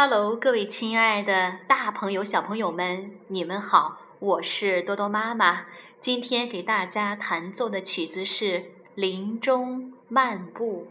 Hello，各位亲爱的大朋友、小朋友们，你们好，我是多多妈妈。今天给大家弹奏的曲子是《林中漫步》。